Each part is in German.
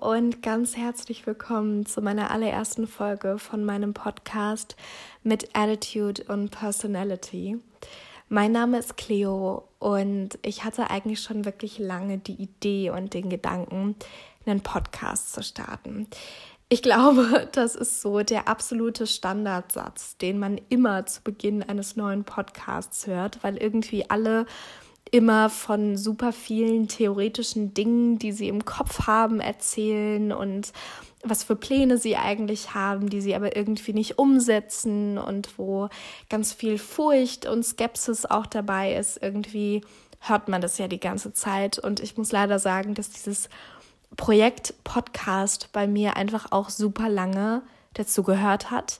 und ganz herzlich willkommen zu meiner allerersten Folge von meinem Podcast mit Attitude und Personality. Mein Name ist Cleo und ich hatte eigentlich schon wirklich lange die Idee und den Gedanken, einen Podcast zu starten. Ich glaube, das ist so der absolute Standardsatz, den man immer zu Beginn eines neuen Podcasts hört, weil irgendwie alle immer von super vielen theoretischen Dingen, die sie im Kopf haben, erzählen und was für Pläne sie eigentlich haben, die sie aber irgendwie nicht umsetzen und wo ganz viel Furcht und Skepsis auch dabei ist. Irgendwie hört man das ja die ganze Zeit und ich muss leider sagen, dass dieses Projekt Podcast bei mir einfach auch super lange dazu gehört hat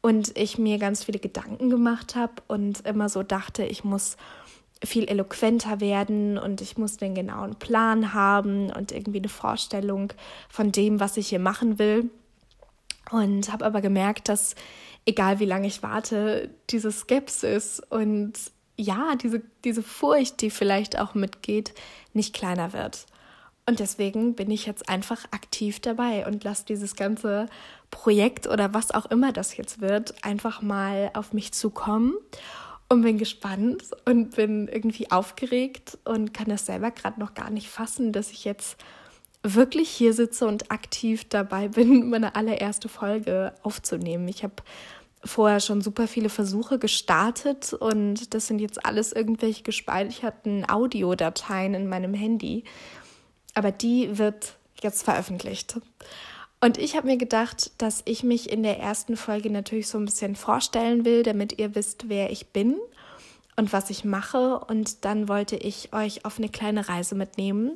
und ich mir ganz viele Gedanken gemacht habe und immer so dachte, ich muss viel eloquenter werden und ich muss den genauen Plan haben und irgendwie eine Vorstellung von dem, was ich hier machen will. Und habe aber gemerkt, dass egal wie lange ich warte, diese Skepsis und ja, diese, diese Furcht, die vielleicht auch mitgeht, nicht kleiner wird. Und deswegen bin ich jetzt einfach aktiv dabei und lasse dieses ganze Projekt oder was auch immer das jetzt wird, einfach mal auf mich zukommen und bin gespannt und bin irgendwie aufgeregt und kann das selber gerade noch gar nicht fassen, dass ich jetzt wirklich hier sitze und aktiv dabei bin, meine allererste Folge aufzunehmen. Ich habe vorher schon super viele Versuche gestartet und das sind jetzt alles irgendwelche gespeicherten Audiodateien in meinem Handy. Aber die wird jetzt veröffentlicht. Und ich habe mir gedacht, dass ich mich in der ersten Folge natürlich so ein bisschen vorstellen will, damit ihr wisst, wer ich bin und was ich mache. Und dann wollte ich euch auf eine kleine Reise mitnehmen,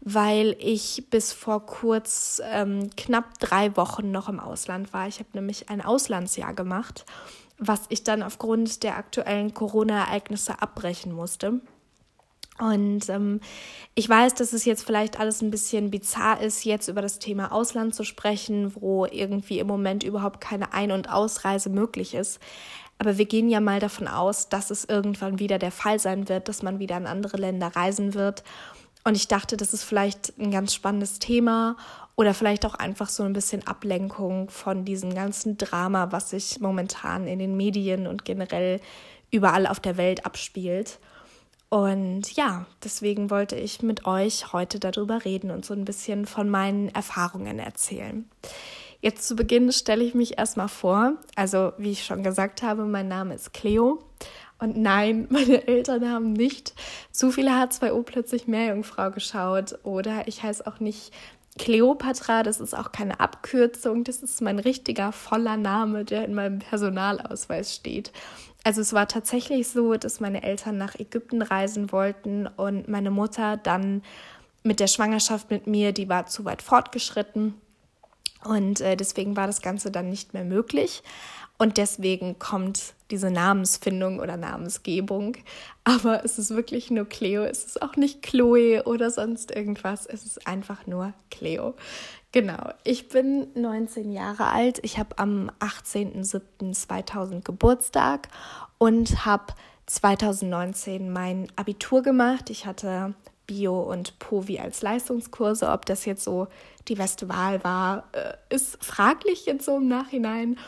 weil ich bis vor kurz ähm, knapp drei Wochen noch im Ausland war. Ich habe nämlich ein Auslandsjahr gemacht, was ich dann aufgrund der aktuellen Corona-Ereignisse abbrechen musste. Und ähm, ich weiß, dass es jetzt vielleicht alles ein bisschen bizarr ist, jetzt über das Thema Ausland zu sprechen, wo irgendwie im Moment überhaupt keine Ein- und Ausreise möglich ist. Aber wir gehen ja mal davon aus, dass es irgendwann wieder der Fall sein wird, dass man wieder in andere Länder reisen wird. Und ich dachte, das ist vielleicht ein ganz spannendes Thema oder vielleicht auch einfach so ein bisschen Ablenkung von diesem ganzen Drama, was sich momentan in den Medien und generell überall auf der Welt abspielt. Und ja, deswegen wollte ich mit euch heute darüber reden und so ein bisschen von meinen Erfahrungen erzählen. Jetzt zu Beginn stelle ich mich erstmal vor. Also, wie ich schon gesagt habe, mein Name ist Cleo. Und nein, meine Eltern haben nicht zu viele H2O plötzlich Meerjungfrau geschaut. Oder ich heiße auch nicht Cleopatra, das ist auch keine Abkürzung, das ist mein richtiger voller Name, der in meinem Personalausweis steht. Also es war tatsächlich so, dass meine Eltern nach Ägypten reisen wollten und meine Mutter dann mit der Schwangerschaft mit mir, die war zu weit fortgeschritten und äh, deswegen war das Ganze dann nicht mehr möglich. Und deswegen kommt diese Namensfindung oder Namensgebung. Aber es ist wirklich nur Cleo. Es ist auch nicht Chloe oder sonst irgendwas. Es ist einfach nur Cleo. Genau. Ich bin 19 Jahre alt. Ich habe am 18.07.2000 Geburtstag und habe 2019 mein Abitur gemacht. Ich hatte Bio und Povi als Leistungskurse. Ob das jetzt so die beste Wahl war, äh, ist fraglich jetzt so im Nachhinein.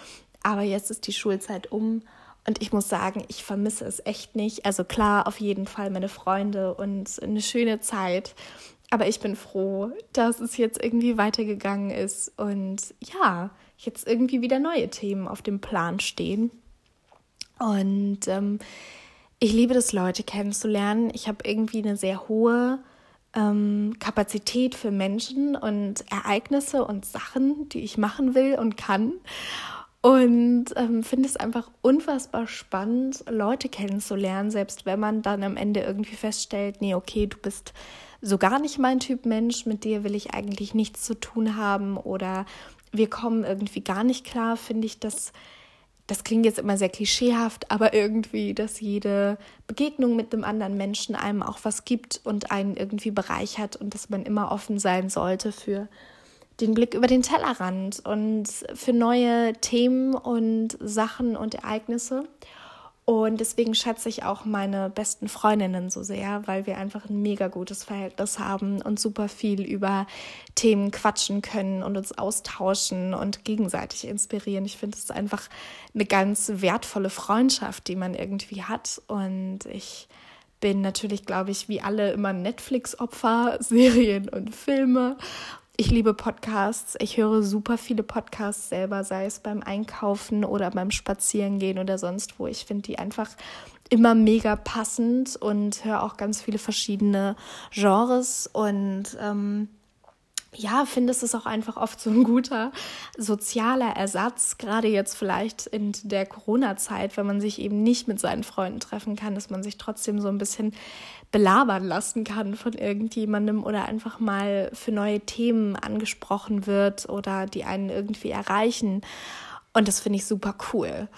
Aber jetzt ist die Schulzeit um und ich muss sagen, ich vermisse es echt nicht. Also klar, auf jeden Fall meine Freunde und eine schöne Zeit. Aber ich bin froh, dass es jetzt irgendwie weitergegangen ist und ja, jetzt irgendwie wieder neue Themen auf dem Plan stehen. Und ähm, ich liebe es, Leute kennenzulernen. Ich habe irgendwie eine sehr hohe ähm, Kapazität für Menschen und Ereignisse und Sachen, die ich machen will und kann. Und ähm, finde es einfach unfassbar spannend, Leute kennenzulernen, selbst wenn man dann am Ende irgendwie feststellt, nee, okay, du bist so gar nicht mein Typ Mensch, mit dir will ich eigentlich nichts zu tun haben oder wir kommen irgendwie gar nicht klar, finde ich das, das klingt jetzt immer sehr klischeehaft, aber irgendwie, dass jede Begegnung mit einem anderen Menschen einem auch was gibt und einen irgendwie bereichert und dass man immer offen sein sollte für den Blick über den Tellerrand und für neue Themen und Sachen und Ereignisse. Und deswegen schätze ich auch meine besten Freundinnen so sehr, weil wir einfach ein mega gutes Verhältnis haben und super viel über Themen quatschen können und uns austauschen und gegenseitig inspirieren. Ich finde es einfach eine ganz wertvolle Freundschaft, die man irgendwie hat. Und ich bin natürlich, glaube ich, wie alle immer Netflix-Opfer, Serien und Filme ich liebe Podcasts. Ich höre super viele Podcasts selber, sei es beim Einkaufen oder beim Spazierengehen oder sonst wo. Ich finde die einfach immer mega passend und höre auch ganz viele verschiedene Genres und ähm, ja, finde es ist auch einfach oft so ein guter sozialer Ersatz, gerade jetzt vielleicht in der Corona-Zeit, wenn man sich eben nicht mit seinen Freunden treffen kann, dass man sich trotzdem so ein bisschen belabern lassen kann von irgendjemandem oder einfach mal für neue Themen angesprochen wird oder die einen irgendwie erreichen. Und das finde ich super cool.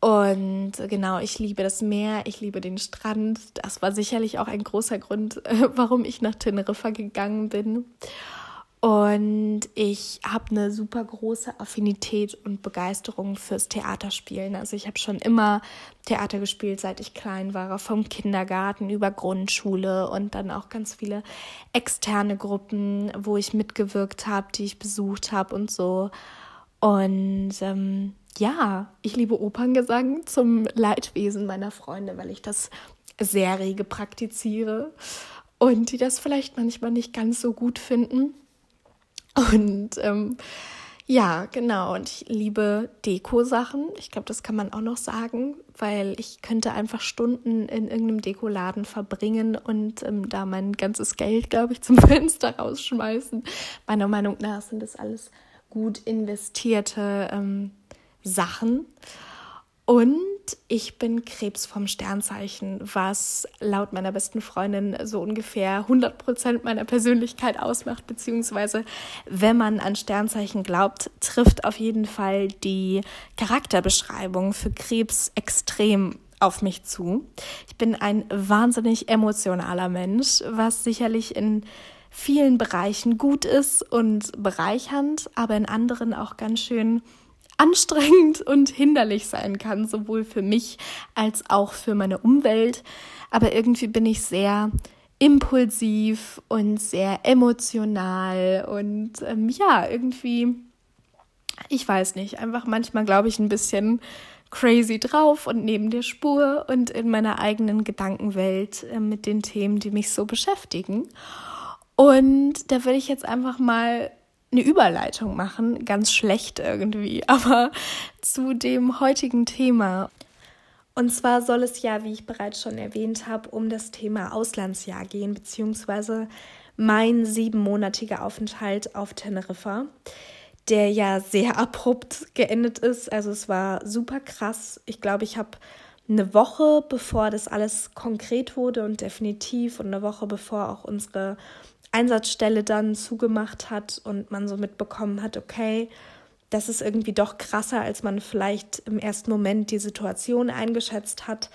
Und genau, ich liebe das Meer, ich liebe den Strand. Das war sicherlich auch ein großer Grund, warum ich nach Teneriffa gegangen bin. Und ich habe eine super große Affinität und Begeisterung fürs Theaterspielen. Also ich habe schon immer Theater gespielt, seit ich klein war, vom Kindergarten über Grundschule und dann auch ganz viele externe Gruppen, wo ich mitgewirkt habe, die ich besucht habe und so. Und ähm, ja, ich liebe Operngesang zum Leidwesen meiner Freunde, weil ich das sehr rege praktiziere und die das vielleicht manchmal nicht ganz so gut finden. Und ähm, ja, genau. Und ich liebe Deko-Sachen. Ich glaube, das kann man auch noch sagen, weil ich könnte einfach Stunden in irgendeinem Dekoladen verbringen und ähm, da mein ganzes Geld, glaube ich, zum Fenster rausschmeißen. Meiner Meinung nach sind das alles gut investierte ähm, Sachen. Und ich bin Krebs vom Sternzeichen, was laut meiner besten Freundin so ungefähr 100 Prozent meiner Persönlichkeit ausmacht, beziehungsweise wenn man an Sternzeichen glaubt, trifft auf jeden Fall die Charakterbeschreibung für Krebs extrem auf mich zu. Ich bin ein wahnsinnig emotionaler Mensch, was sicherlich in vielen Bereichen gut ist und bereichernd, aber in anderen auch ganz schön anstrengend und hinderlich sein kann, sowohl für mich als auch für meine Umwelt. Aber irgendwie bin ich sehr impulsiv und sehr emotional und ähm, ja, irgendwie, ich weiß nicht, einfach manchmal glaube ich ein bisschen crazy drauf und neben der Spur und in meiner eigenen Gedankenwelt äh, mit den Themen, die mich so beschäftigen. Und da würde ich jetzt einfach mal eine Überleitung machen, ganz schlecht irgendwie, aber zu dem heutigen Thema. Und zwar soll es ja, wie ich bereits schon erwähnt habe, um das Thema Auslandsjahr gehen, beziehungsweise mein siebenmonatiger Aufenthalt auf Teneriffa, der ja sehr abrupt geendet ist. Also es war super krass. Ich glaube, ich habe eine Woche, bevor das alles konkret wurde und definitiv und eine Woche bevor auch unsere Einsatzstelle dann zugemacht hat und man so mitbekommen hat, okay, das ist irgendwie doch krasser, als man vielleicht im ersten Moment die Situation eingeschätzt hat.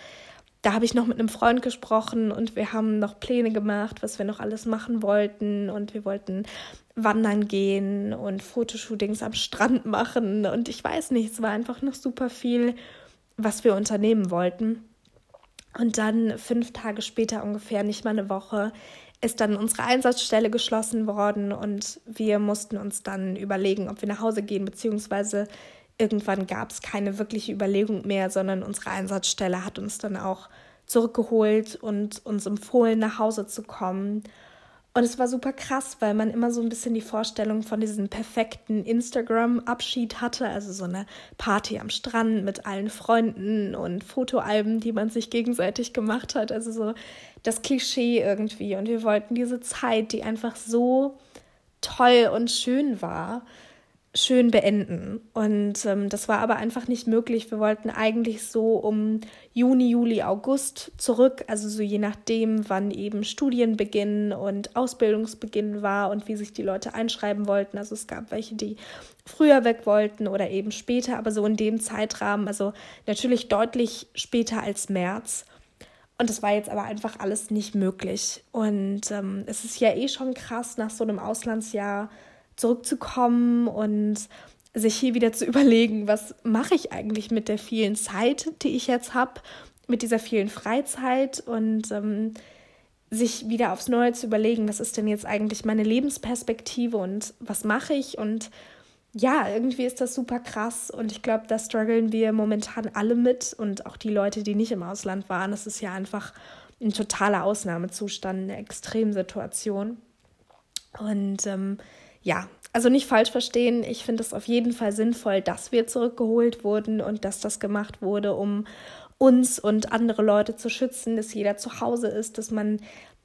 Da habe ich noch mit einem Freund gesprochen und wir haben noch Pläne gemacht, was wir noch alles machen wollten. Und wir wollten wandern gehen und Fotoshootings am Strand machen. Und ich weiß nicht, es war einfach noch super viel, was wir unternehmen wollten. Und dann fünf Tage später, ungefähr nicht mal eine Woche, ist dann unsere Einsatzstelle geschlossen worden und wir mussten uns dann überlegen, ob wir nach Hause gehen, beziehungsweise irgendwann gab es keine wirkliche Überlegung mehr, sondern unsere Einsatzstelle hat uns dann auch zurückgeholt und uns empfohlen, nach Hause zu kommen. Und es war super krass, weil man immer so ein bisschen die Vorstellung von diesem perfekten Instagram-Abschied hatte. Also so eine Party am Strand mit allen Freunden und Fotoalben, die man sich gegenseitig gemacht hat. Also so das Klischee irgendwie. Und wir wollten diese Zeit, die einfach so toll und schön war, schön beenden. Und ähm, das war aber einfach nicht möglich. Wir wollten eigentlich so um Juni, Juli, August zurück, also so je nachdem, wann eben Studienbeginn und Ausbildungsbeginn war und wie sich die Leute einschreiben wollten. Also es gab welche, die früher weg wollten oder eben später, aber so in dem Zeitrahmen, also natürlich deutlich später als März. Und das war jetzt aber einfach alles nicht möglich. Und ähm, es ist ja eh schon krass nach so einem Auslandsjahr zurückzukommen und sich hier wieder zu überlegen, was mache ich eigentlich mit der vielen Zeit, die ich jetzt habe, mit dieser vielen Freizeit und ähm, sich wieder aufs Neue zu überlegen, was ist denn jetzt eigentlich meine Lebensperspektive und was mache ich und ja, irgendwie ist das super krass und ich glaube, da strugglen wir momentan alle mit und auch die Leute, die nicht im Ausland waren. Das ist ja einfach ein totaler Ausnahmezustand, eine Extremsituation. Und ähm, ja, also nicht falsch verstehen, ich finde es auf jeden Fall sinnvoll, dass wir zurückgeholt wurden und dass das gemacht wurde, um uns und andere Leute zu schützen, dass jeder zu Hause ist, dass man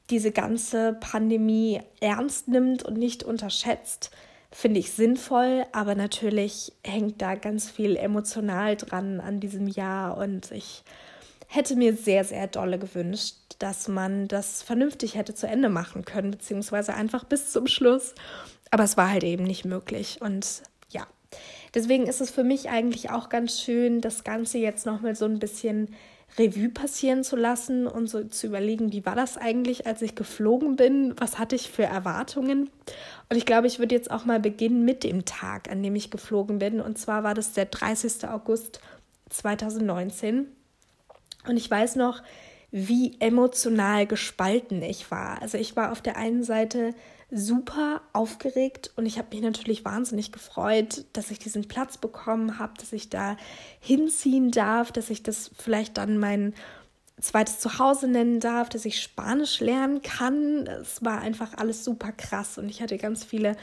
diese ganze Pandemie ernst nimmt und nicht unterschätzt, finde ich sinnvoll, aber natürlich hängt da ganz viel emotional dran an diesem Jahr und ich hätte mir sehr, sehr dolle gewünscht, dass man das vernünftig hätte zu Ende machen können, beziehungsweise einfach bis zum Schluss aber es war halt eben nicht möglich. Und ja, deswegen ist es für mich eigentlich auch ganz schön, das Ganze jetzt nochmal so ein bisschen Revue passieren zu lassen und so zu überlegen, wie war das eigentlich, als ich geflogen bin? Was hatte ich für Erwartungen? Und ich glaube, ich würde jetzt auch mal beginnen mit dem Tag, an dem ich geflogen bin. Und zwar war das der 30. August 2019. Und ich weiß noch, wie emotional gespalten ich war. Also ich war auf der einen Seite super aufgeregt und ich habe mich natürlich wahnsinnig gefreut, dass ich diesen Platz bekommen habe, dass ich da hinziehen darf, dass ich das vielleicht dann mein zweites Zuhause nennen darf, dass ich Spanisch lernen kann. Es war einfach alles super krass und ich hatte ganz viele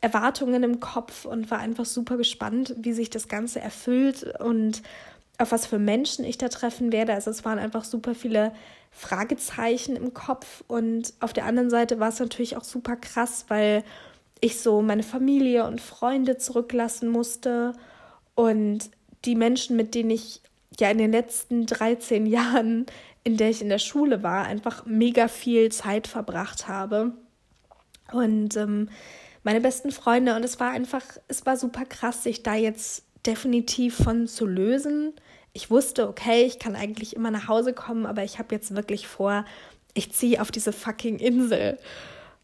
Erwartungen im Kopf und war einfach super gespannt, wie sich das Ganze erfüllt und auf was für Menschen ich da treffen werde. Also es waren einfach super viele Fragezeichen im Kopf. Und auf der anderen Seite war es natürlich auch super krass, weil ich so meine Familie und Freunde zurücklassen musste und die Menschen, mit denen ich ja in den letzten 13 Jahren, in der ich in der Schule war, einfach mega viel Zeit verbracht habe. Und ähm, meine besten Freunde. Und es war einfach, es war super krass, sich da jetzt definitiv von zu lösen ich wusste, okay, ich kann eigentlich immer nach Hause kommen, aber ich habe jetzt wirklich vor, ich ziehe auf diese fucking Insel.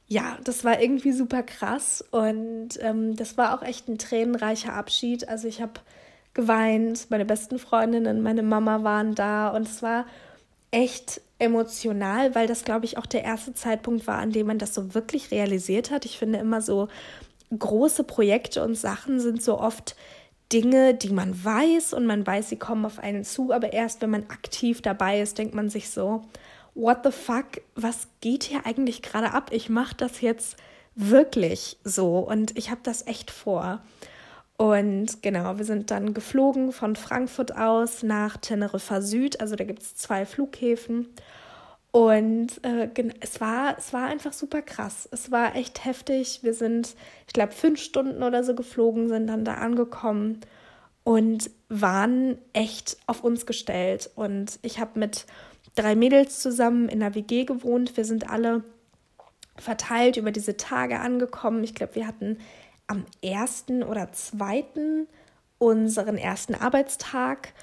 Ja, das war irgendwie super krass und ähm, das war auch echt ein tränenreicher Abschied. Also ich habe geweint, meine besten Freundinnen, meine Mama waren da und es war echt emotional, weil das, glaube ich, auch der erste Zeitpunkt war, an dem man das so wirklich realisiert hat. Ich finde immer so große Projekte und Sachen sind so oft Dinge, die man weiß und man weiß, sie kommen auf einen zu, aber erst wenn man aktiv dabei ist, denkt man sich so, what the fuck, was geht hier eigentlich gerade ab? Ich mache das jetzt wirklich so und ich habe das echt vor. Und genau, wir sind dann geflogen von Frankfurt aus nach Teneriffa Süd, also da gibt es zwei Flughäfen. Und äh, es, war, es war einfach super krass. Es war echt heftig. Wir sind, ich glaube, fünf Stunden oder so geflogen, sind dann da angekommen und waren echt auf uns gestellt. Und ich habe mit drei Mädels zusammen in der WG gewohnt. Wir sind alle verteilt über diese Tage angekommen. Ich glaube, wir hatten am ersten oder zweiten unseren ersten Arbeitstag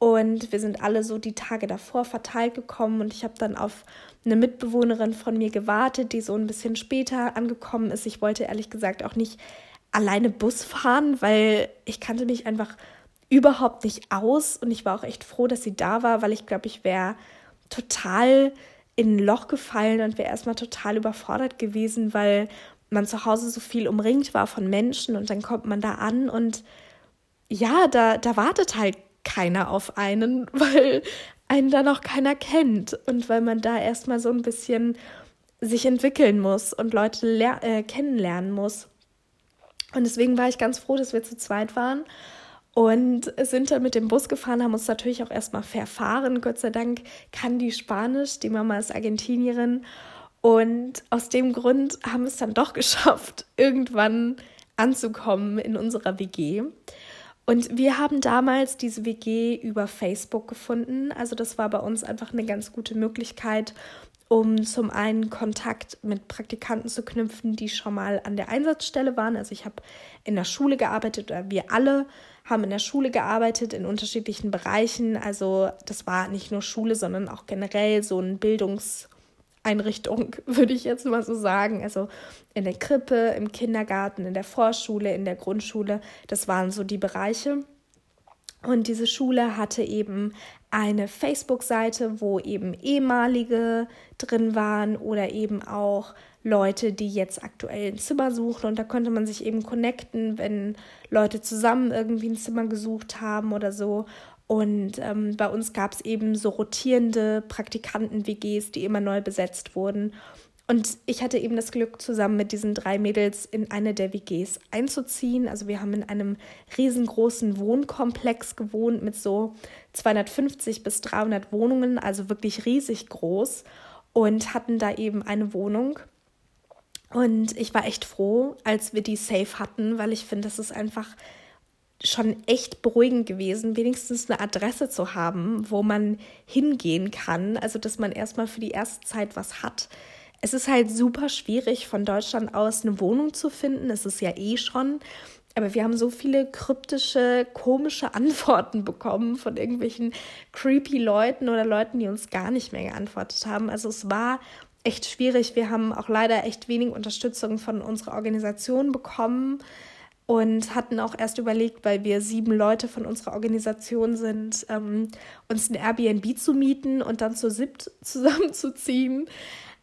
und wir sind alle so die Tage davor verteilt gekommen und ich habe dann auf eine Mitbewohnerin von mir gewartet, die so ein bisschen später angekommen ist. Ich wollte ehrlich gesagt auch nicht alleine Bus fahren, weil ich kannte mich einfach überhaupt nicht aus und ich war auch echt froh, dass sie da war, weil ich glaube, ich wäre total in ein Loch gefallen und wäre erstmal total überfordert gewesen, weil man zu Hause so viel umringt war von Menschen und dann kommt man da an und ja, da, da wartet halt keiner auf einen, weil einen da noch keiner kennt und weil man da erstmal so ein bisschen sich entwickeln muss und Leute äh, kennenlernen muss. Und deswegen war ich ganz froh, dass wir zu zweit waren und sind dann mit dem Bus gefahren, haben uns natürlich auch erstmal verfahren. Gott sei Dank kann die Spanisch, die Mama ist Argentinierin. Und aus dem Grund haben wir es dann doch geschafft, irgendwann anzukommen in unserer WG. Und wir haben damals diese WG über Facebook gefunden. Also das war bei uns einfach eine ganz gute Möglichkeit, um zum einen Kontakt mit Praktikanten zu knüpfen, die schon mal an der Einsatzstelle waren. Also ich habe in der Schule gearbeitet oder wir alle haben in der Schule gearbeitet in unterschiedlichen Bereichen. Also das war nicht nur Schule, sondern auch generell so ein Bildungs Einrichtung, würde ich jetzt mal so sagen. Also in der Krippe, im Kindergarten, in der Vorschule, in der Grundschule. Das waren so die Bereiche. Und diese Schule hatte eben eine Facebook-Seite, wo eben ehemalige drin waren oder eben auch Leute, die jetzt aktuell ein Zimmer suchen. Und da konnte man sich eben connecten, wenn Leute zusammen irgendwie ein Zimmer gesucht haben oder so. Und ähm, bei uns gab es eben so rotierende Praktikanten-WGs, die immer neu besetzt wurden. Und ich hatte eben das Glück, zusammen mit diesen drei Mädels in eine der WGs einzuziehen. Also wir haben in einem riesengroßen Wohnkomplex gewohnt mit so 250 bis 300 Wohnungen, also wirklich riesig groß und hatten da eben eine Wohnung. Und ich war echt froh, als wir die safe hatten, weil ich finde, das ist einfach schon echt beruhigend gewesen, wenigstens eine Adresse zu haben, wo man hingehen kann. Also, dass man erstmal für die erste Zeit was hat es ist halt super schwierig, von Deutschland aus eine Wohnung zu finden. Es ist ja eh schon. Aber wir haben so viele kryptische, komische Antworten bekommen von irgendwelchen creepy Leuten oder Leuten, die uns gar nicht mehr geantwortet haben. Also es war echt schwierig. Wir haben auch leider echt wenig Unterstützung von unserer Organisation bekommen und hatten auch erst überlegt, weil wir sieben Leute von unserer Organisation sind, ähm, uns ein Airbnb zu mieten und dann zu siebt zusammenzuziehen.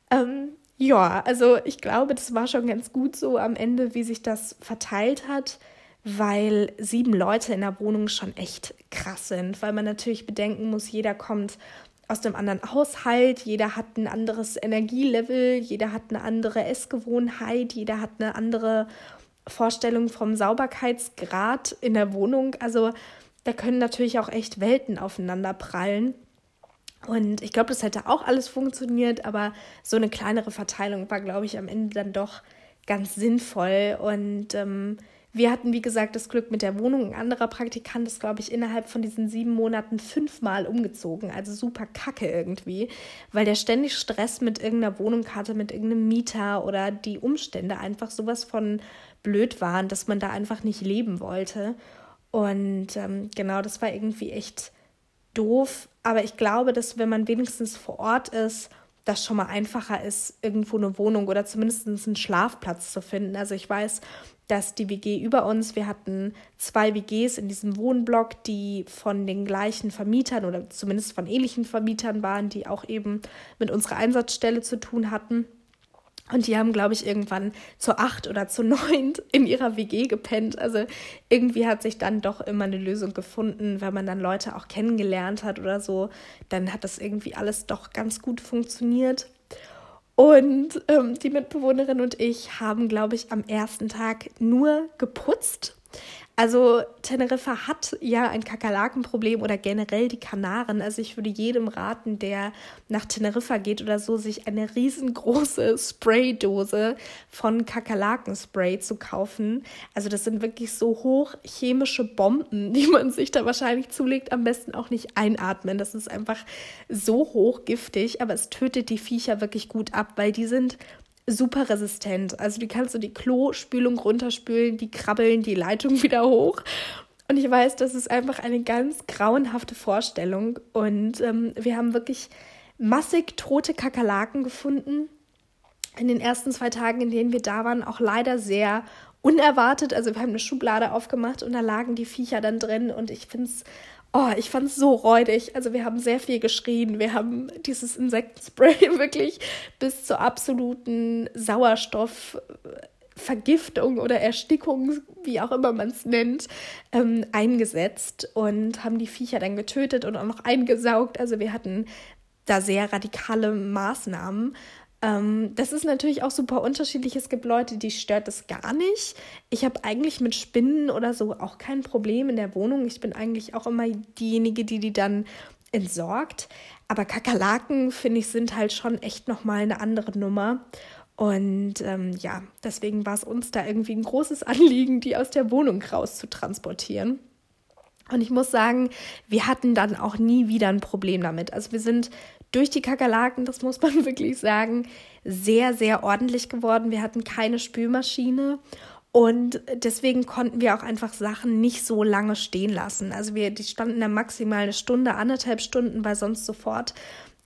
Ähm, ja, also ich glaube, das war schon ganz gut so am Ende, wie sich das verteilt hat, weil sieben Leute in der Wohnung schon echt krass sind, weil man natürlich bedenken muss, jeder kommt aus einem anderen Haushalt, jeder hat ein anderes Energielevel, jeder hat eine andere Essgewohnheit, jeder hat eine andere Vorstellung vom Sauberkeitsgrad in der Wohnung. Also da können natürlich auch echt Welten aufeinander prallen. Und ich glaube, das hätte auch alles funktioniert, aber so eine kleinere Verteilung war, glaube ich, am Ende dann doch ganz sinnvoll. Und ähm, wir hatten, wie gesagt, das Glück mit der Wohnung. Ein anderer Praktikant ist, glaube ich, innerhalb von diesen sieben Monaten fünfmal umgezogen. Also super kacke irgendwie, weil der ständig Stress mit irgendeiner Wohnung hatte, mit irgendeinem Mieter oder die Umstände einfach sowas von blöd waren, dass man da einfach nicht leben wollte. Und ähm, genau, das war irgendwie echt doof, aber ich glaube, dass wenn man wenigstens vor Ort ist, das schon mal einfacher ist, irgendwo eine Wohnung oder zumindest einen Schlafplatz zu finden. Also ich weiß, dass die WG über uns, wir hatten zwei WGs in diesem Wohnblock, die von den gleichen Vermietern oder zumindest von ähnlichen Vermietern waren, die auch eben mit unserer Einsatzstelle zu tun hatten. Und die haben, glaube ich, irgendwann zu acht oder zu neun in ihrer WG gepennt. Also irgendwie hat sich dann doch immer eine Lösung gefunden, wenn man dann Leute auch kennengelernt hat oder so. Dann hat das irgendwie alles doch ganz gut funktioniert. Und ähm, die Mitbewohnerin und ich haben, glaube ich, am ersten Tag nur geputzt. Also Teneriffa hat ja ein Kakerlakenproblem oder generell die Kanaren. Also ich würde jedem raten, der nach Teneriffa geht oder so, sich eine riesengroße Spraydose von Kakerlakenspray zu kaufen. Also das sind wirklich so hochchemische Bomben, die man sich da wahrscheinlich zulegt. Am besten auch nicht einatmen. Das ist einfach so hochgiftig, aber es tötet die Viecher wirklich gut ab, weil die sind super resistent. Also die kannst du die Klospülung runterspülen, die krabbeln die Leitung wieder hoch. Und ich weiß, das ist einfach eine ganz grauenhafte Vorstellung. Und ähm, wir haben wirklich massig tote Kakerlaken gefunden. In den ersten zwei Tagen, in denen wir da waren, auch leider sehr unerwartet. Also wir haben eine Schublade aufgemacht und da lagen die Viecher dann drin. Und ich finde es Oh, ich fand es so räudig. Also wir haben sehr viel geschrien. Wir haben dieses Insektenspray wirklich bis zur absoluten Sauerstoffvergiftung oder Erstickung, wie auch immer man es nennt, ähm, eingesetzt und haben die Viecher dann getötet und auch noch eingesaugt. Also wir hatten da sehr radikale Maßnahmen. Ähm, das ist natürlich auch super unterschiedlich. Es gibt Leute, die stört das gar nicht. Ich habe eigentlich mit Spinnen oder so auch kein Problem in der Wohnung. Ich bin eigentlich auch immer diejenige, die die dann entsorgt. Aber Kakerlaken, finde ich, sind halt schon echt nochmal eine andere Nummer. Und ähm, ja, deswegen war es uns da irgendwie ein großes Anliegen, die aus der Wohnung raus zu transportieren. Und ich muss sagen, wir hatten dann auch nie wieder ein Problem damit. Also wir sind durch die Kakerlaken, das muss man wirklich sagen, sehr, sehr ordentlich geworden. Wir hatten keine Spülmaschine und deswegen konnten wir auch einfach Sachen nicht so lange stehen lassen. Also wir, die standen da maximal eine Stunde, anderthalb Stunden, weil sonst sofort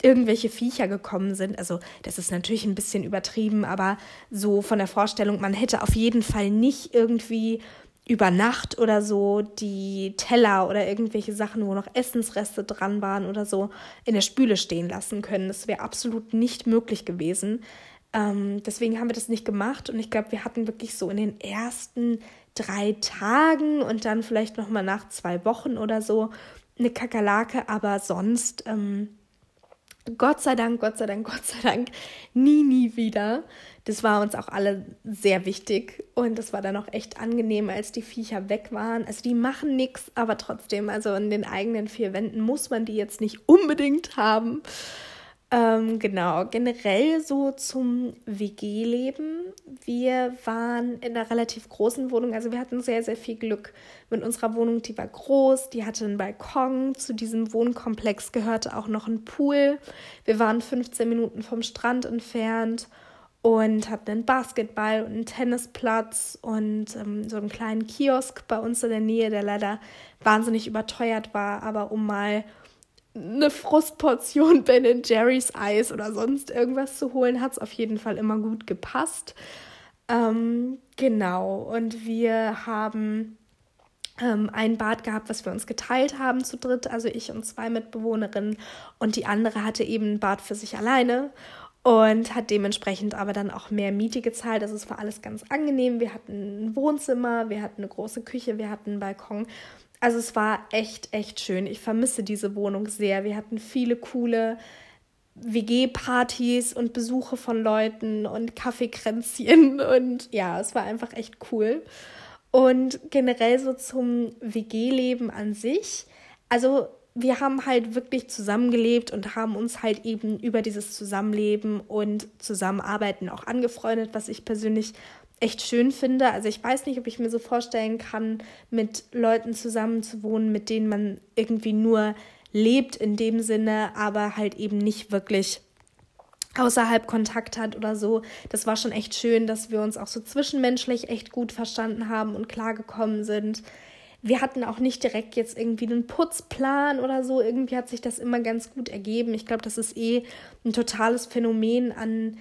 irgendwelche Viecher gekommen sind. Also das ist natürlich ein bisschen übertrieben, aber so von der Vorstellung, man hätte auf jeden Fall nicht irgendwie über Nacht oder so die Teller oder irgendwelche Sachen, wo noch Essensreste dran waren oder so, in der Spüle stehen lassen können. Das wäre absolut nicht möglich gewesen. Ähm, deswegen haben wir das nicht gemacht und ich glaube, wir hatten wirklich so in den ersten drei Tagen und dann vielleicht noch mal nach zwei Wochen oder so eine Kakerlake, aber sonst ähm, Gott sei Dank, Gott sei Dank, Gott sei Dank, nie, nie wieder. Das war uns auch alle sehr wichtig und das war dann auch echt angenehm, als die Viecher weg waren. Also die machen nichts, aber trotzdem, also in den eigenen vier Wänden muss man die jetzt nicht unbedingt haben. Ähm, genau, generell so zum WG-Leben. Wir waren in einer relativ großen Wohnung, also wir hatten sehr, sehr viel Glück mit unserer Wohnung. Die war groß, die hatte einen Balkon. Zu diesem Wohnkomplex gehörte auch noch ein Pool. Wir waren 15 Minuten vom Strand entfernt und hatten einen Basketball und einen Tennisplatz und ähm, so einen kleinen Kiosk bei uns in der Nähe, der leider wahnsinnig überteuert war, aber um mal eine Frustportion Ben Jerry's Eis oder sonst irgendwas zu holen, hat es auf jeden Fall immer gut gepasst. Ähm, genau, und wir haben ähm, ein Bad gehabt, was wir uns geteilt haben zu dritt, also ich und zwei Mitbewohnerinnen. Und die andere hatte eben ein Bad für sich alleine und hat dementsprechend aber dann auch mehr Miete gezahlt. Also es war alles ganz angenehm. Wir hatten ein Wohnzimmer, wir hatten eine große Küche, wir hatten einen Balkon also es war echt, echt schön. Ich vermisse diese Wohnung sehr. Wir hatten viele coole WG-Partys und Besuche von Leuten und Kaffeekränzchen und ja, es war einfach echt cool. Und generell so zum WG-Leben an sich. Also wir haben halt wirklich zusammengelebt und haben uns halt eben über dieses Zusammenleben und Zusammenarbeiten auch angefreundet, was ich persönlich echt schön finde. Also ich weiß nicht, ob ich mir so vorstellen kann, mit Leuten zusammen zu wohnen, mit denen man irgendwie nur lebt in dem Sinne, aber halt eben nicht wirklich außerhalb Kontakt hat oder so. Das war schon echt schön, dass wir uns auch so zwischenmenschlich echt gut verstanden haben und klargekommen sind. Wir hatten auch nicht direkt jetzt irgendwie einen Putzplan oder so. Irgendwie hat sich das immer ganz gut ergeben. Ich glaube, das ist eh ein totales Phänomen an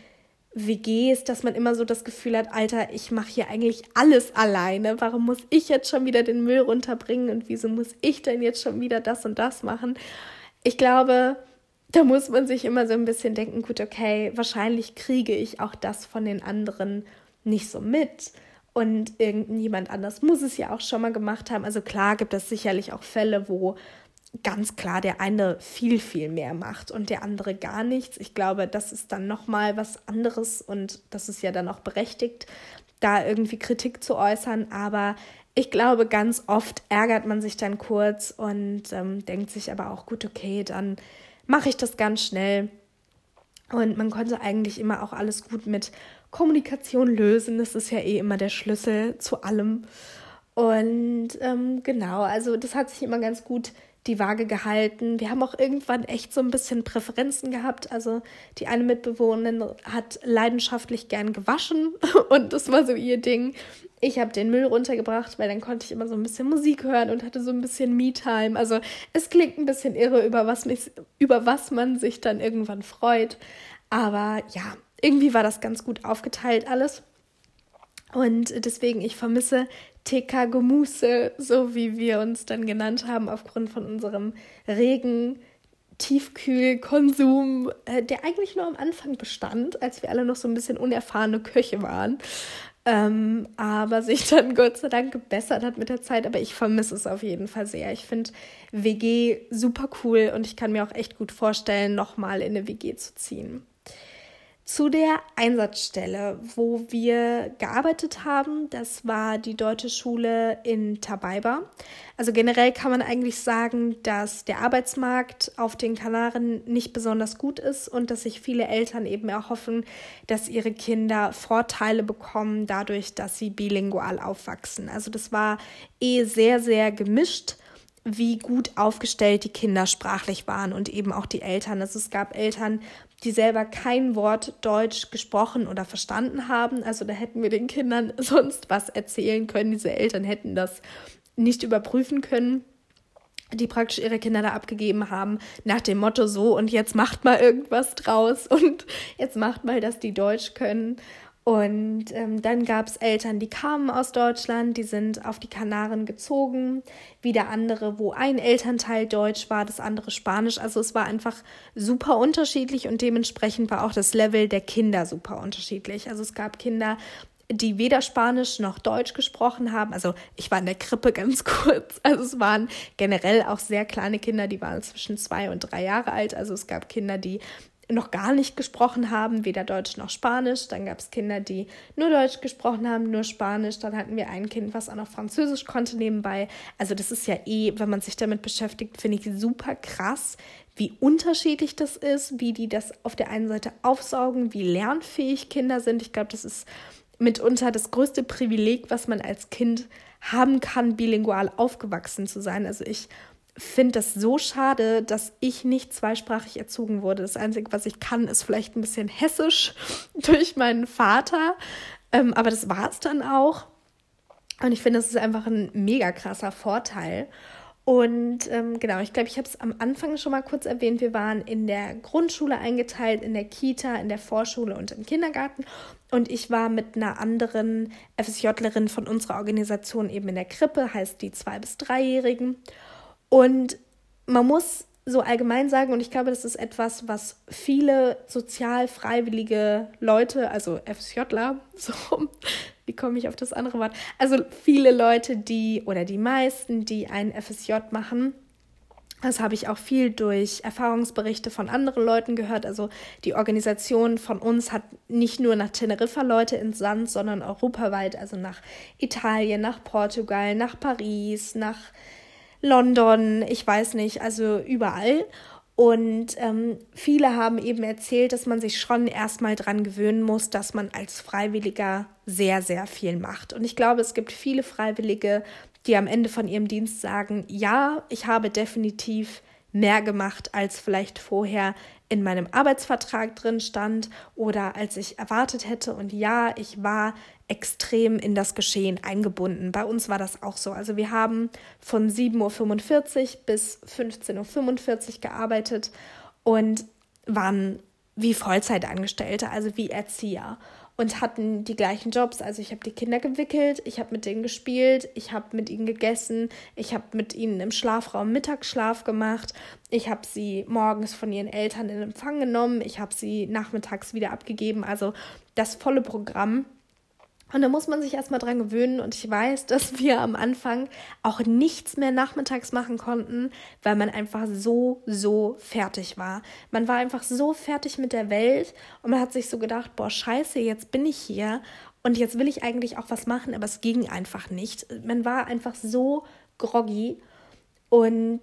WGs, dass man immer so das Gefühl hat, Alter, ich mache hier eigentlich alles alleine. Warum muss ich jetzt schon wieder den Müll runterbringen und wieso muss ich denn jetzt schon wieder das und das machen? Ich glaube, da muss man sich immer so ein bisschen denken, gut, okay, wahrscheinlich kriege ich auch das von den anderen nicht so mit. Und irgendjemand anders muss es ja auch schon mal gemacht haben. Also klar gibt es sicherlich auch Fälle, wo ganz klar der eine viel, viel mehr macht und der andere gar nichts. Ich glaube, das ist dann nochmal was anderes und das ist ja dann auch berechtigt, da irgendwie Kritik zu äußern. Aber ich glaube, ganz oft ärgert man sich dann kurz und ähm, denkt sich aber auch, gut, okay, dann mache ich das ganz schnell. Und man konnte eigentlich immer auch alles gut mit Kommunikation lösen. Das ist ja eh immer der Schlüssel zu allem. Und ähm, genau, also das hat sich immer ganz gut die Waage gehalten. Wir haben auch irgendwann echt so ein bisschen Präferenzen gehabt. Also die eine Mitbewohnerin hat leidenschaftlich gern gewaschen und das war so ihr Ding. Ich habe den Müll runtergebracht, weil dann konnte ich immer so ein bisschen Musik hören und hatte so ein bisschen Me-Time. Also es klingt ein bisschen irre, über was, mich, über was man sich dann irgendwann freut. Aber ja, irgendwie war das ganz gut aufgeteilt alles. Und deswegen, ich vermisse TK Gemüse, so wie wir uns dann genannt haben, aufgrund von unserem regen Tiefkühlkonsum, äh, der eigentlich nur am Anfang bestand, als wir alle noch so ein bisschen unerfahrene Köche waren. Ähm, aber sich dann Gott sei Dank gebessert hat mit der Zeit. Aber ich vermisse es auf jeden Fall sehr. Ich finde WG super cool und ich kann mir auch echt gut vorstellen, nochmal in eine WG zu ziehen zu der Einsatzstelle, wo wir gearbeitet haben. Das war die deutsche Schule in Tabaiba. Also generell kann man eigentlich sagen, dass der Arbeitsmarkt auf den Kanaren nicht besonders gut ist und dass sich viele Eltern eben erhoffen, dass ihre Kinder Vorteile bekommen dadurch, dass sie bilingual aufwachsen. Also das war eh sehr, sehr gemischt wie gut aufgestellt die Kinder sprachlich waren und eben auch die Eltern. Also es gab Eltern, die selber kein Wort Deutsch gesprochen oder verstanden haben. Also da hätten wir den Kindern sonst was erzählen können. Diese Eltern hätten das nicht überprüfen können. die praktisch ihre Kinder da abgegeben haben, nach dem Motto so und jetzt macht mal irgendwas draus und jetzt macht mal, dass die Deutsch können. Und ähm, dann gab es Eltern, die kamen aus Deutschland, die sind auf die Kanaren gezogen, wieder andere, wo ein Elternteil Deutsch war, das andere Spanisch. Also es war einfach super unterschiedlich und dementsprechend war auch das Level der Kinder super unterschiedlich. Also es gab Kinder, die weder Spanisch noch Deutsch gesprochen haben. Also ich war in der Krippe ganz kurz. Also es waren generell auch sehr kleine Kinder, die waren zwischen zwei und drei Jahre alt. Also es gab Kinder, die noch gar nicht gesprochen haben, weder Deutsch noch Spanisch. Dann gab es Kinder, die nur Deutsch gesprochen haben, nur Spanisch. Dann hatten wir ein Kind, was auch noch Französisch konnte nebenbei. Also das ist ja eh, wenn man sich damit beschäftigt, finde ich super krass, wie unterschiedlich das ist, wie die das auf der einen Seite aufsaugen, wie lernfähig Kinder sind. Ich glaube, das ist mitunter das größte Privileg, was man als Kind haben kann, bilingual aufgewachsen zu sein. Also ich finde das so schade, dass ich nicht zweisprachig erzogen wurde. Das Einzige, was ich kann, ist vielleicht ein bisschen hessisch durch meinen Vater. Ähm, aber das war es dann auch. Und ich finde, das ist einfach ein mega krasser Vorteil. Und ähm, genau, ich glaube, ich habe es am Anfang schon mal kurz erwähnt. Wir waren in der Grundschule eingeteilt, in der Kita, in der Vorschule und im Kindergarten. Und ich war mit einer anderen FSJlerin von unserer Organisation eben in der Krippe, heißt die zwei- bis dreijährigen. Und man muss so allgemein sagen, und ich glaube, das ist etwas, was viele sozial freiwillige Leute, also FSJler, so wie komme ich auf das andere Wort? Also viele Leute, die oder die meisten, die ein FSJ machen, das habe ich auch viel durch Erfahrungsberichte von anderen Leuten gehört. Also die Organisation von uns hat nicht nur nach Teneriffa Leute entsandt, sondern europaweit, also nach Italien, nach Portugal, nach Paris, nach London, ich weiß nicht, also überall. Und ähm, viele haben eben erzählt, dass man sich schon erstmal dran gewöhnen muss, dass man als Freiwilliger sehr, sehr viel macht. Und ich glaube, es gibt viele Freiwillige, die am Ende von ihrem Dienst sagen, ja, ich habe definitiv mehr gemacht, als vielleicht vorher in meinem Arbeitsvertrag drin stand oder als ich erwartet hätte. Und ja, ich war extrem in das Geschehen eingebunden. Bei uns war das auch so. Also wir haben von 7.45 Uhr bis 15.45 Uhr gearbeitet und waren wie Vollzeitangestellte, also wie Erzieher und hatten die gleichen Jobs. Also ich habe die Kinder gewickelt, ich habe mit denen gespielt, ich habe mit ihnen gegessen, ich habe mit ihnen im Schlafraum Mittagsschlaf gemacht, ich habe sie morgens von ihren Eltern in Empfang genommen, ich habe sie nachmittags wieder abgegeben. Also das volle Programm. Und da muss man sich erstmal dran gewöhnen. Und ich weiß, dass wir am Anfang auch nichts mehr nachmittags machen konnten, weil man einfach so, so fertig war. Man war einfach so fertig mit der Welt und man hat sich so gedacht, boah, scheiße, jetzt bin ich hier und jetzt will ich eigentlich auch was machen, aber es ging einfach nicht. Man war einfach so groggy und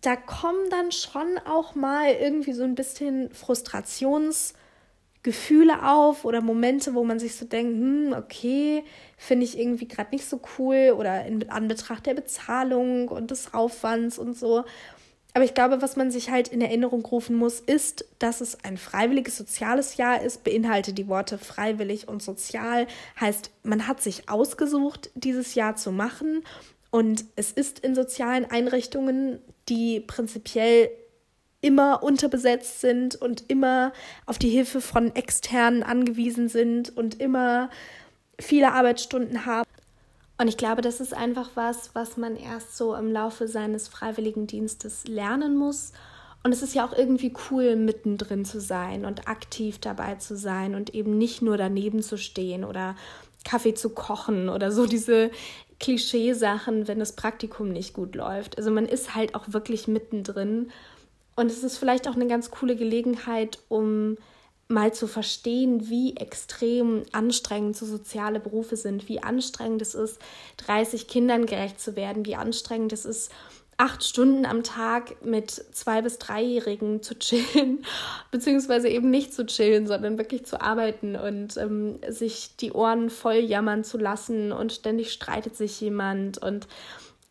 da kommen dann schon auch mal irgendwie so ein bisschen Frustrations- Gefühle auf oder Momente, wo man sich so denkt, hm, okay, finde ich irgendwie gerade nicht so cool oder in Anbetracht der Bezahlung und des Aufwands und so. Aber ich glaube, was man sich halt in Erinnerung rufen muss, ist, dass es ein freiwilliges soziales Jahr ist, beinhaltet die Worte freiwillig und sozial, heißt, man hat sich ausgesucht, dieses Jahr zu machen und es ist in sozialen Einrichtungen, die prinzipiell immer unterbesetzt sind und immer auf die Hilfe von externen angewiesen sind und immer viele Arbeitsstunden haben. Und ich glaube, das ist einfach was, was man erst so im Laufe seines Freiwilligendienstes lernen muss. Und es ist ja auch irgendwie cool, mittendrin zu sein und aktiv dabei zu sein und eben nicht nur daneben zu stehen oder Kaffee zu kochen oder so diese Klischeesachen, wenn das Praktikum nicht gut läuft. Also man ist halt auch wirklich mittendrin und es ist vielleicht auch eine ganz coole Gelegenheit, um mal zu verstehen, wie extrem anstrengend so soziale Berufe sind, wie anstrengend es ist, 30 Kindern gerecht zu werden, wie anstrengend es ist, acht Stunden am Tag mit zwei- bis dreijährigen zu chillen, beziehungsweise eben nicht zu chillen, sondern wirklich zu arbeiten und ähm, sich die Ohren voll jammern zu lassen und ständig streitet sich jemand. Und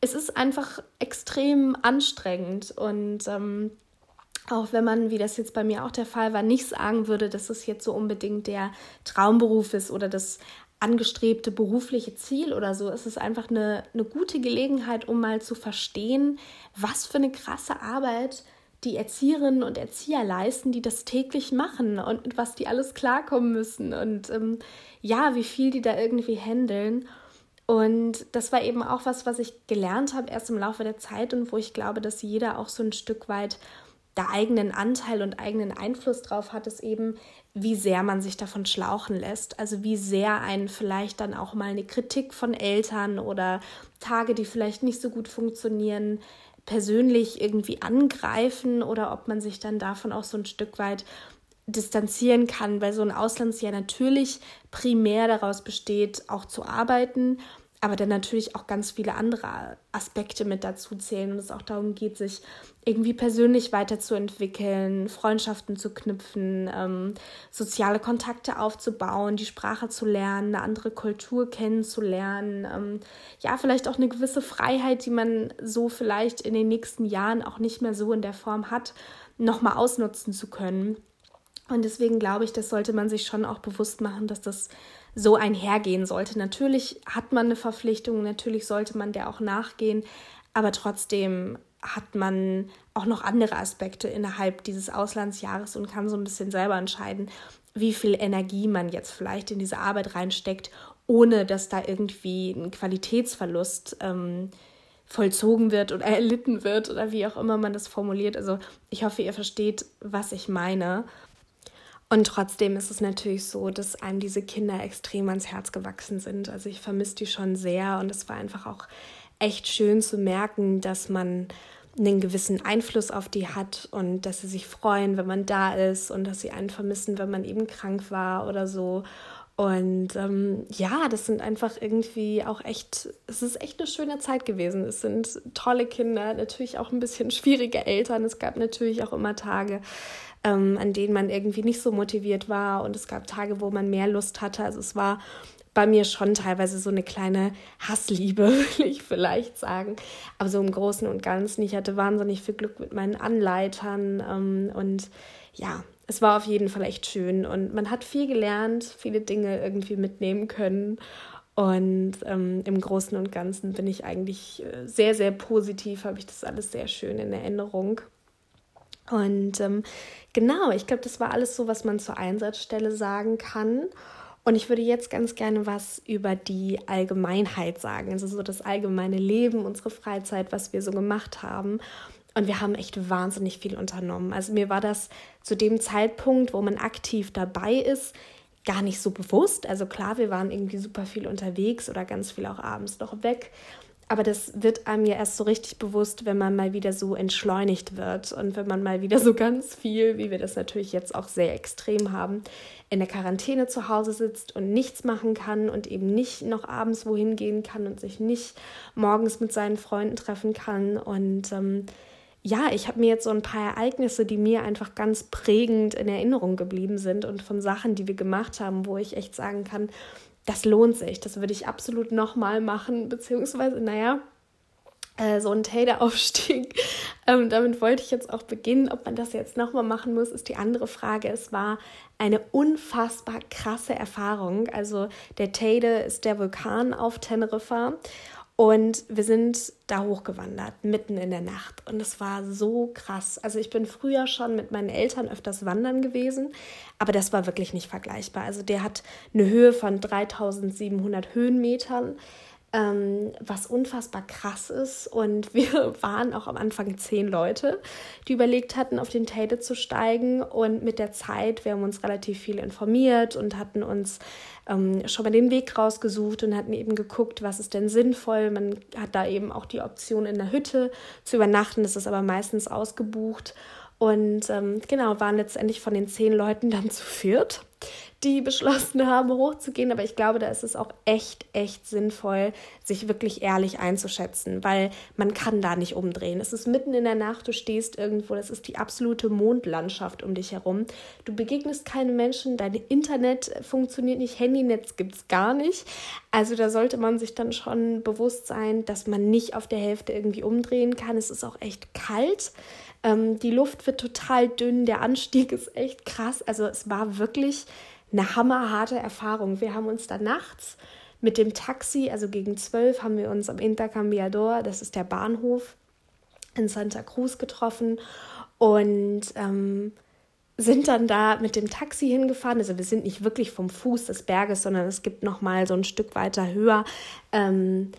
es ist einfach extrem anstrengend und ähm, auch wenn man, wie das jetzt bei mir auch der Fall war, nicht sagen würde, dass es jetzt so unbedingt der Traumberuf ist oder das angestrebte berufliche Ziel oder so. Es ist einfach eine, eine gute Gelegenheit, um mal zu verstehen, was für eine krasse Arbeit die Erzieherinnen und Erzieher leisten, die das täglich machen und mit was die alles klarkommen müssen und ähm, ja, wie viel die da irgendwie handeln. Und das war eben auch was, was ich gelernt habe erst im Laufe der Zeit und wo ich glaube, dass jeder auch so ein Stück weit da eigenen Anteil und eigenen Einfluss drauf hat, ist eben, wie sehr man sich davon schlauchen lässt. Also wie sehr einen vielleicht dann auch mal eine Kritik von Eltern oder Tage, die vielleicht nicht so gut funktionieren, persönlich irgendwie angreifen oder ob man sich dann davon auch so ein Stück weit distanzieren kann, weil so ein Auslandsjahr natürlich primär daraus besteht, auch zu arbeiten, aber dann natürlich auch ganz viele andere Aspekte mit dazu zählen und es auch darum geht, sich irgendwie persönlich weiterzuentwickeln, Freundschaften zu knüpfen, ähm, soziale Kontakte aufzubauen, die Sprache zu lernen, eine andere Kultur kennenzulernen, ähm, ja, vielleicht auch eine gewisse Freiheit, die man so vielleicht in den nächsten Jahren auch nicht mehr so in der Form hat, nochmal ausnutzen zu können. Und deswegen glaube ich, das sollte man sich schon auch bewusst machen, dass das so einhergehen sollte. Natürlich hat man eine Verpflichtung, natürlich sollte man der auch nachgehen, aber trotzdem hat man auch noch andere Aspekte innerhalb dieses Auslandsjahres und kann so ein bisschen selber entscheiden, wie viel Energie man jetzt vielleicht in diese Arbeit reinsteckt, ohne dass da irgendwie ein Qualitätsverlust ähm, vollzogen wird oder erlitten wird oder wie auch immer man das formuliert. Also ich hoffe, ihr versteht, was ich meine. Und trotzdem ist es natürlich so, dass einem diese Kinder extrem ans Herz gewachsen sind. Also ich vermisse die schon sehr und es war einfach auch echt schön zu merken, dass man einen gewissen Einfluss auf die hat und dass sie sich freuen, wenn man da ist und dass sie einen vermissen, wenn man eben krank war oder so. Und ähm, ja, das sind einfach irgendwie auch echt, es ist echt eine schöne Zeit gewesen. Es sind tolle Kinder, natürlich auch ein bisschen schwierige Eltern. Es gab natürlich auch immer Tage, ähm, an denen man irgendwie nicht so motiviert war. Und es gab Tage, wo man mehr Lust hatte. Also es war bei mir schon teilweise so eine kleine Hassliebe, will ich vielleicht sagen. Aber so im Großen und Ganzen, ich hatte wahnsinnig viel Glück mit meinen Anleitern. Ähm, und ja, es war auf jeden Fall echt schön. Und man hat viel gelernt, viele Dinge irgendwie mitnehmen können. Und ähm, im Großen und Ganzen bin ich eigentlich äh, sehr, sehr positiv, habe ich das alles sehr schön in Erinnerung. Und ähm, genau, ich glaube, das war alles so, was man zur Einsatzstelle sagen kann. Und ich würde jetzt ganz gerne was über die Allgemeinheit sagen, also so das allgemeine Leben, unsere Freizeit, was wir so gemacht haben. Und wir haben echt wahnsinnig viel unternommen. Also mir war das zu dem Zeitpunkt, wo man aktiv dabei ist, gar nicht so bewusst. Also klar, wir waren irgendwie super viel unterwegs oder ganz viel auch abends noch weg. Aber das wird einem ja erst so richtig bewusst, wenn man mal wieder so entschleunigt wird und wenn man mal wieder so ganz viel, wie wir das natürlich jetzt auch sehr extrem haben, in der Quarantäne zu Hause sitzt und nichts machen kann und eben nicht noch abends wohin gehen kann und sich nicht morgens mit seinen Freunden treffen kann. Und ähm, ja, ich habe mir jetzt so ein paar Ereignisse, die mir einfach ganz prägend in Erinnerung geblieben sind und von Sachen, die wir gemacht haben, wo ich echt sagen kann, das lohnt sich. Das würde ich absolut nochmal machen, beziehungsweise, naja, äh, so ein Tater-Aufstieg. Ähm, damit wollte ich jetzt auch beginnen. Ob man das jetzt nochmal machen muss, ist die andere Frage. Es war eine unfassbar krasse Erfahrung. Also der Teide ist der Vulkan auf Teneriffa und wir sind da hochgewandert, mitten in der Nacht. Und es war so krass. Also ich bin früher schon mit meinen Eltern öfters wandern gewesen, aber das war wirklich nicht vergleichbar. Also der hat eine Höhe von 3700 Höhenmetern ähm, was unfassbar krass ist. Und wir waren auch am Anfang zehn Leute, die überlegt hatten, auf den Tate zu steigen. Und mit der Zeit, wir haben uns relativ viel informiert und hatten uns ähm, schon mal den Weg rausgesucht und hatten eben geguckt, was ist denn sinnvoll. Man hat da eben auch die Option, in der Hütte zu übernachten. Das ist aber meistens ausgebucht. Und ähm, genau, waren letztendlich von den zehn Leuten dann zu viert die beschlossen haben, hochzugehen. Aber ich glaube, da ist es auch echt, echt sinnvoll, sich wirklich ehrlich einzuschätzen, weil man kann da nicht umdrehen. Es ist mitten in der Nacht, du stehst irgendwo, das ist die absolute Mondlandschaft um dich herum. Du begegnest keine Menschen, dein Internet funktioniert nicht, Handynetz gibt es gar nicht. Also da sollte man sich dann schon bewusst sein, dass man nicht auf der Hälfte irgendwie umdrehen kann. Es ist auch echt kalt. Ähm, die Luft wird total dünn, der Anstieg ist echt krass. Also es war wirklich eine hammerharte Erfahrung. Wir haben uns dann nachts mit dem Taxi, also gegen zwölf, haben wir uns am Intercambiador, das ist der Bahnhof in Santa Cruz, getroffen und ähm, sind dann da mit dem Taxi hingefahren. Also wir sind nicht wirklich vom Fuß des Berges, sondern es gibt noch mal so ein Stück weiter höher ähm,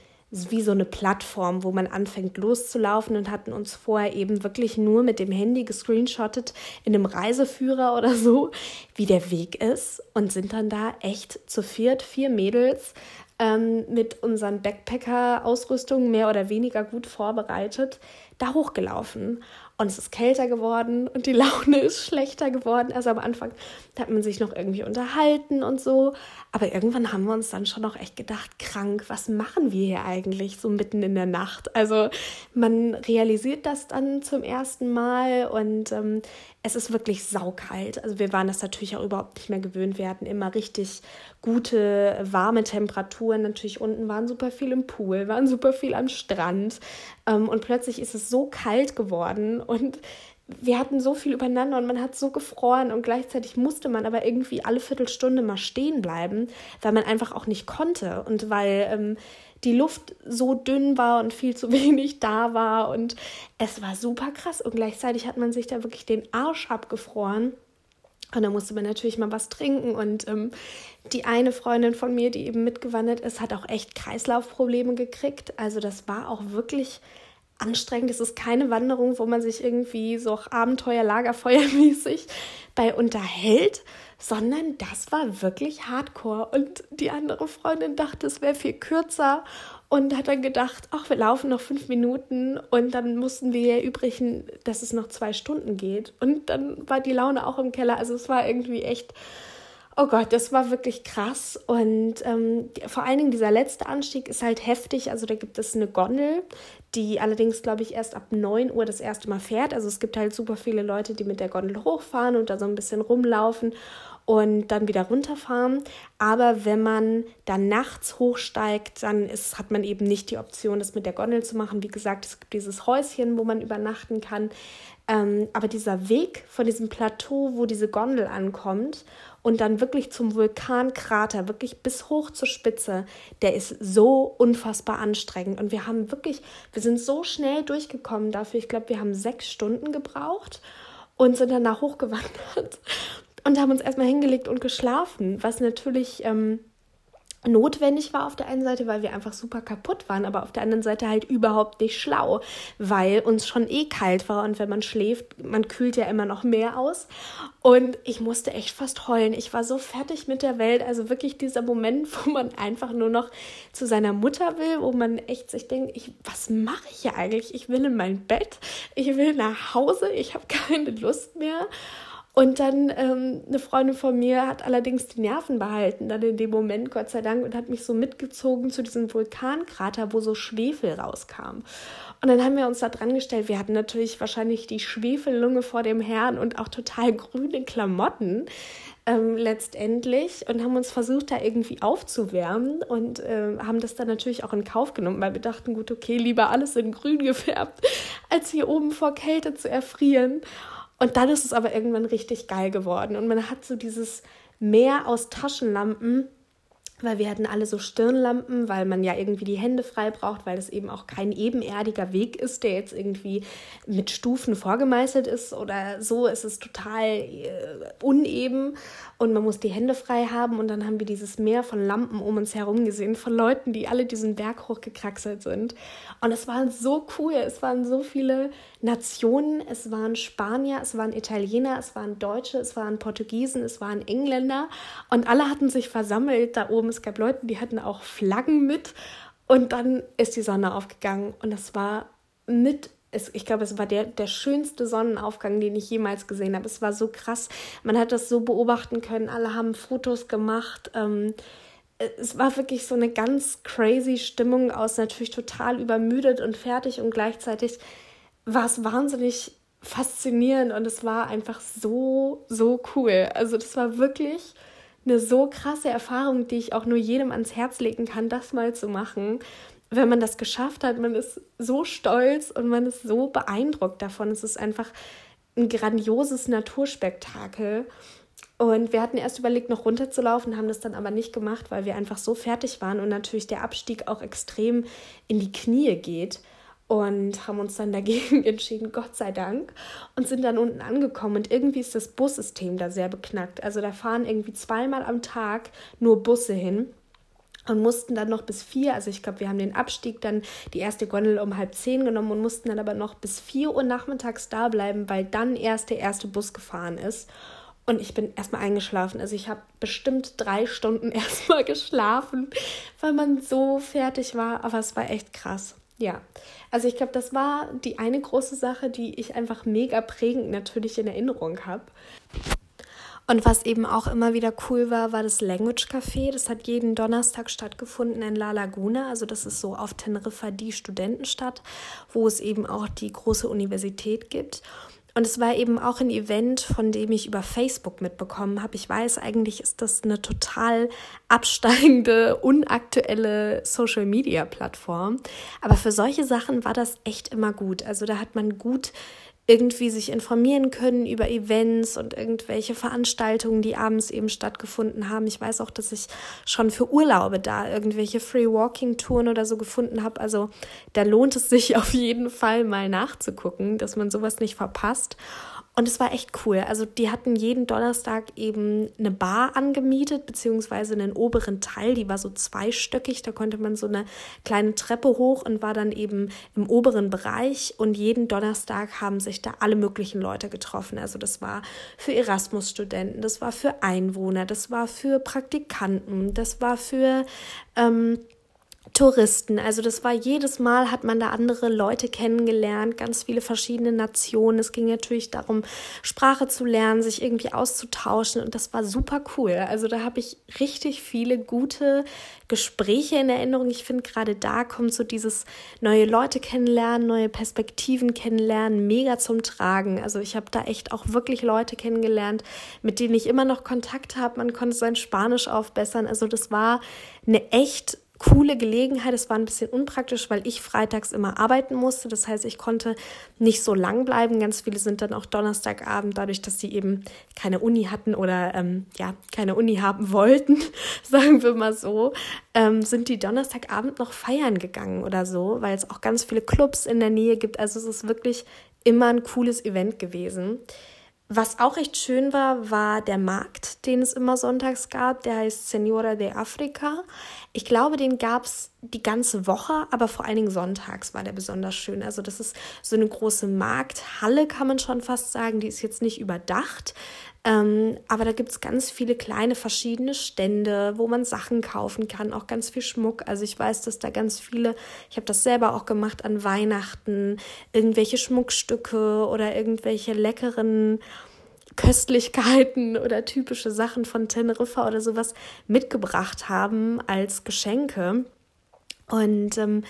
wie so eine Plattform, wo man anfängt loszulaufen und hatten uns vorher eben wirklich nur mit dem Handy gescreenshottet in einem Reiseführer oder so, wie der Weg ist und sind dann da echt zu viert, vier Mädels ähm, mit unseren Backpacker-Ausrüstungen mehr oder weniger gut vorbereitet da hochgelaufen und es ist kälter geworden und die Laune ist schlechter geworden. Also am Anfang hat man sich noch irgendwie unterhalten und so. Aber irgendwann haben wir uns dann schon noch echt gedacht, krank, was machen wir hier eigentlich so mitten in der Nacht? Also man realisiert das dann zum ersten Mal und ähm, es ist wirklich saukalt. Also wir waren das natürlich auch überhaupt nicht mehr gewöhnt. Wir hatten immer richtig gute, warme Temperaturen. Natürlich unten waren super viel im Pool, waren super viel am Strand. Ähm, und plötzlich ist es so kalt geworden und wir hatten so viel übereinander und man hat so gefroren und gleichzeitig musste man aber irgendwie alle Viertelstunde mal stehen bleiben, weil man einfach auch nicht konnte und weil ähm, die Luft so dünn war und viel zu wenig da war und es war super krass und gleichzeitig hat man sich da wirklich den Arsch abgefroren. Und da musste man natürlich mal was trinken. Und ähm, die eine Freundin von mir, die eben mitgewandert ist, hat auch echt Kreislaufprobleme gekriegt. Also das war auch wirklich anstrengend. Es ist keine Wanderung, wo man sich irgendwie so Abenteuer, Lagerfeuermäßig bei unterhält, sondern das war wirklich hardcore. Und die andere Freundin dachte, es wäre viel kürzer und hat dann gedacht, ach, wir laufen noch fünf Minuten und dann mussten wir erübrigen, dass es noch zwei Stunden geht. Und dann war die Laune auch im Keller. Also es war irgendwie echt Oh Gott, das war wirklich krass. Und ähm, vor allen Dingen dieser letzte Anstieg ist halt heftig. Also da gibt es eine Gondel, die allerdings, glaube ich, erst ab 9 Uhr das erste Mal fährt. Also es gibt halt super viele Leute, die mit der Gondel hochfahren und da so ein bisschen rumlaufen und dann wieder runterfahren. Aber wenn man dann nachts hochsteigt, dann ist, hat man eben nicht die Option, das mit der Gondel zu machen. Wie gesagt, es gibt dieses Häuschen, wo man übernachten kann. Ähm, aber dieser Weg von diesem Plateau, wo diese Gondel ankommt und dann wirklich zum Vulkankrater, wirklich bis hoch zur Spitze, der ist so unfassbar anstrengend. Und wir haben wirklich, wir sind so schnell durchgekommen dafür. Ich glaube, wir haben sechs Stunden gebraucht und sind danach hochgewandert und haben uns erstmal hingelegt und geschlafen, was natürlich. Ähm, notwendig war auf der einen Seite, weil wir einfach super kaputt waren, aber auf der anderen Seite halt überhaupt nicht schlau, weil uns schon eh kalt war und wenn man schläft, man kühlt ja immer noch mehr aus und ich musste echt fast heulen. Ich war so fertig mit der Welt, also wirklich dieser Moment, wo man einfach nur noch zu seiner Mutter will, wo man echt sich denkt, ich, was mache ich hier eigentlich? Ich will in mein Bett, ich will nach Hause, ich habe keine Lust mehr. Und dann ähm, eine Freundin von mir hat allerdings die Nerven behalten, dann in dem Moment, Gott sei Dank, und hat mich so mitgezogen zu diesem Vulkankrater, wo so Schwefel rauskam. Und dann haben wir uns da dran gestellt. Wir hatten natürlich wahrscheinlich die Schwefellunge vor dem Herrn und auch total grüne Klamotten ähm, letztendlich und haben uns versucht, da irgendwie aufzuwärmen und äh, haben das dann natürlich auch in Kauf genommen, weil wir dachten, gut, okay, lieber alles in grün gefärbt, als hier oben vor Kälte zu erfrieren. Und dann ist es aber irgendwann richtig geil geworden. Und man hat so dieses Meer aus Taschenlampen weil wir hatten alle so Stirnlampen, weil man ja irgendwie die Hände frei braucht, weil es eben auch kein ebenerdiger Weg ist, der jetzt irgendwie mit Stufen vorgemeißelt ist oder so. Es ist total äh, uneben und man muss die Hände frei haben und dann haben wir dieses Meer von Lampen um uns herum gesehen, von Leuten, die alle diesen Berg hochgekraxelt sind. Und es war so cool, es waren so viele Nationen, es waren Spanier, es waren Italiener, es waren Deutsche, es waren Portugiesen, es waren Engländer und alle hatten sich versammelt da oben. Es gab Leute, die hatten auch Flaggen mit und dann ist die Sonne aufgegangen und es war mit es, ich glaube, es war der, der schönste Sonnenaufgang, den ich jemals gesehen habe. Es war so krass. Man hat das so beobachten können. Alle haben Fotos gemacht. Ähm, es war wirklich so eine ganz crazy Stimmung aus, natürlich total übermüdet und fertig und gleichzeitig war es wahnsinnig faszinierend und es war einfach so, so cool. Also das war wirklich eine so krasse Erfahrung, die ich auch nur jedem ans Herz legen kann, das mal zu machen wenn man das geschafft hat, man ist so stolz und man ist so beeindruckt davon. Es ist einfach ein grandioses Naturspektakel. Und wir hatten erst überlegt, noch runterzulaufen, haben das dann aber nicht gemacht, weil wir einfach so fertig waren und natürlich der Abstieg auch extrem in die Knie geht. Und haben uns dann dagegen entschieden, Gott sei Dank, und sind dann unten angekommen. Und irgendwie ist das Bussystem da sehr beknackt. Also da fahren irgendwie zweimal am Tag nur Busse hin und mussten dann noch bis vier, also ich glaube, wir haben den Abstieg dann die erste Gondel um halb zehn genommen und mussten dann aber noch bis vier Uhr nachmittags da bleiben, weil dann erst der erste Bus gefahren ist. Und ich bin erstmal eingeschlafen. Also ich habe bestimmt drei Stunden erstmal geschlafen, weil man so fertig war. Aber es war echt krass. Ja, also ich glaube, das war die eine große Sache, die ich einfach mega prägend natürlich in Erinnerung habe. Und was eben auch immer wieder cool war, war das Language Café. Das hat jeden Donnerstag stattgefunden in La Laguna. Also das ist so auf Teneriffa die Studentenstadt, wo es eben auch die große Universität gibt. Und es war eben auch ein Event, von dem ich über Facebook mitbekommen habe. Ich weiß, eigentlich ist das eine total absteigende, unaktuelle Social-Media-Plattform. Aber für solche Sachen war das echt immer gut. Also da hat man gut irgendwie sich informieren können über Events und irgendwelche Veranstaltungen, die abends eben stattgefunden haben. Ich weiß auch, dass ich schon für Urlaube da irgendwelche Free Walking Touren oder so gefunden habe. Also da lohnt es sich auf jeden Fall mal nachzugucken, dass man sowas nicht verpasst. Und es war echt cool. Also die hatten jeden Donnerstag eben eine Bar angemietet, beziehungsweise einen oberen Teil, die war so zweistöckig. Da konnte man so eine kleine Treppe hoch und war dann eben im oberen Bereich. Und jeden Donnerstag haben sich da alle möglichen Leute getroffen. Also das war für Erasmus-Studenten, das war für Einwohner, das war für Praktikanten, das war für... Ähm, Touristen. Also das war jedes Mal, hat man da andere Leute kennengelernt, ganz viele verschiedene Nationen. Es ging natürlich darum, Sprache zu lernen, sich irgendwie auszutauschen und das war super cool. Also da habe ich richtig viele gute Gespräche in Erinnerung. Ich finde gerade da kommt so dieses neue Leute kennenlernen, neue Perspektiven kennenlernen, mega zum Tragen. Also ich habe da echt auch wirklich Leute kennengelernt, mit denen ich immer noch Kontakt habe. Man konnte sein Spanisch aufbessern. Also das war eine echt coole Gelegenheit. Es war ein bisschen unpraktisch, weil ich freitags immer arbeiten musste. Das heißt, ich konnte nicht so lang bleiben. Ganz viele sind dann auch Donnerstagabend, dadurch, dass sie eben keine Uni hatten oder ähm, ja, keine Uni haben wollten, sagen wir mal so, ähm, sind die Donnerstagabend noch feiern gegangen oder so, weil es auch ganz viele Clubs in der Nähe gibt. Also es ist wirklich immer ein cooles Event gewesen. Was auch recht schön war, war der Markt, den es immer sonntags gab. Der heißt Senora de Africa. Ich glaube, den gab es die ganze Woche, aber vor allen Dingen sonntags war der besonders schön. Also das ist so eine große Markthalle, kann man schon fast sagen. Die ist jetzt nicht überdacht, ähm, aber da gibt es ganz viele kleine verschiedene Stände, wo man Sachen kaufen kann, auch ganz viel Schmuck. Also ich weiß, dass da ganz viele, ich habe das selber auch gemacht an Weihnachten, irgendwelche Schmuckstücke oder irgendwelche leckeren Köstlichkeiten oder typische Sachen von Teneriffa oder sowas mitgebracht haben als Geschenke. Und ähm,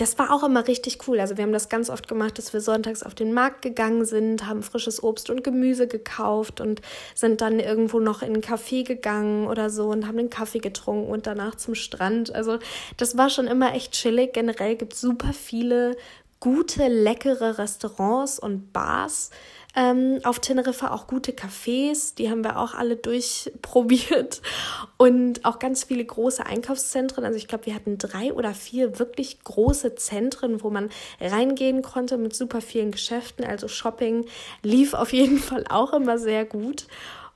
das war auch immer richtig cool. Also wir haben das ganz oft gemacht, dass wir sonntags auf den Markt gegangen sind, haben frisches Obst und Gemüse gekauft und sind dann irgendwo noch in einen Café gegangen oder so und haben einen Kaffee getrunken und danach zum Strand. Also das war schon immer echt chillig. Generell gibt es super viele gute, leckere Restaurants und Bars ähm, auf Teneriffa auch gute Cafés, die haben wir auch alle durchprobiert und auch ganz viele große Einkaufszentren. Also ich glaube, wir hatten drei oder vier wirklich große Zentren, wo man reingehen konnte mit super vielen Geschäften. Also Shopping lief auf jeden Fall auch immer sehr gut.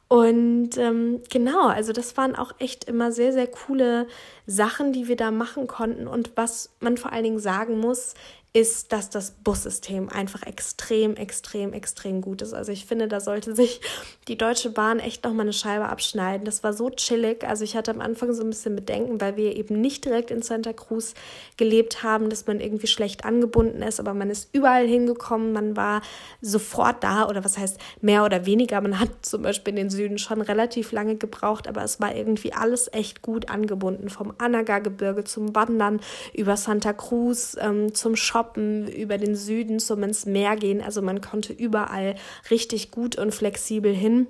Und ähm, genau, also das waren auch echt immer sehr, sehr coole Sachen, die wir da machen konnten. Und was man vor allen Dingen sagen muss, ist, dass das Bussystem einfach extrem, extrem, extrem gut ist. Also ich finde, da sollte sich die Deutsche Bahn echt nochmal eine Scheibe abschneiden. Das war so chillig. Also ich hatte am Anfang so ein bisschen Bedenken, weil wir eben nicht direkt in Santa Cruz gelebt haben, dass man irgendwie schlecht angebunden ist, aber man ist überall hingekommen, man war sofort da oder was heißt mehr oder weniger. Man hat zum Beispiel in den Süden schon relativ lange gebraucht, aber es war irgendwie alles echt gut angebunden. Vom Anaga-Gebirge zum Wandern über Santa Cruz ähm, zum Shoppen Shoppen, über den Süden zum ins Meer gehen. Also man konnte überall richtig gut und flexibel hin.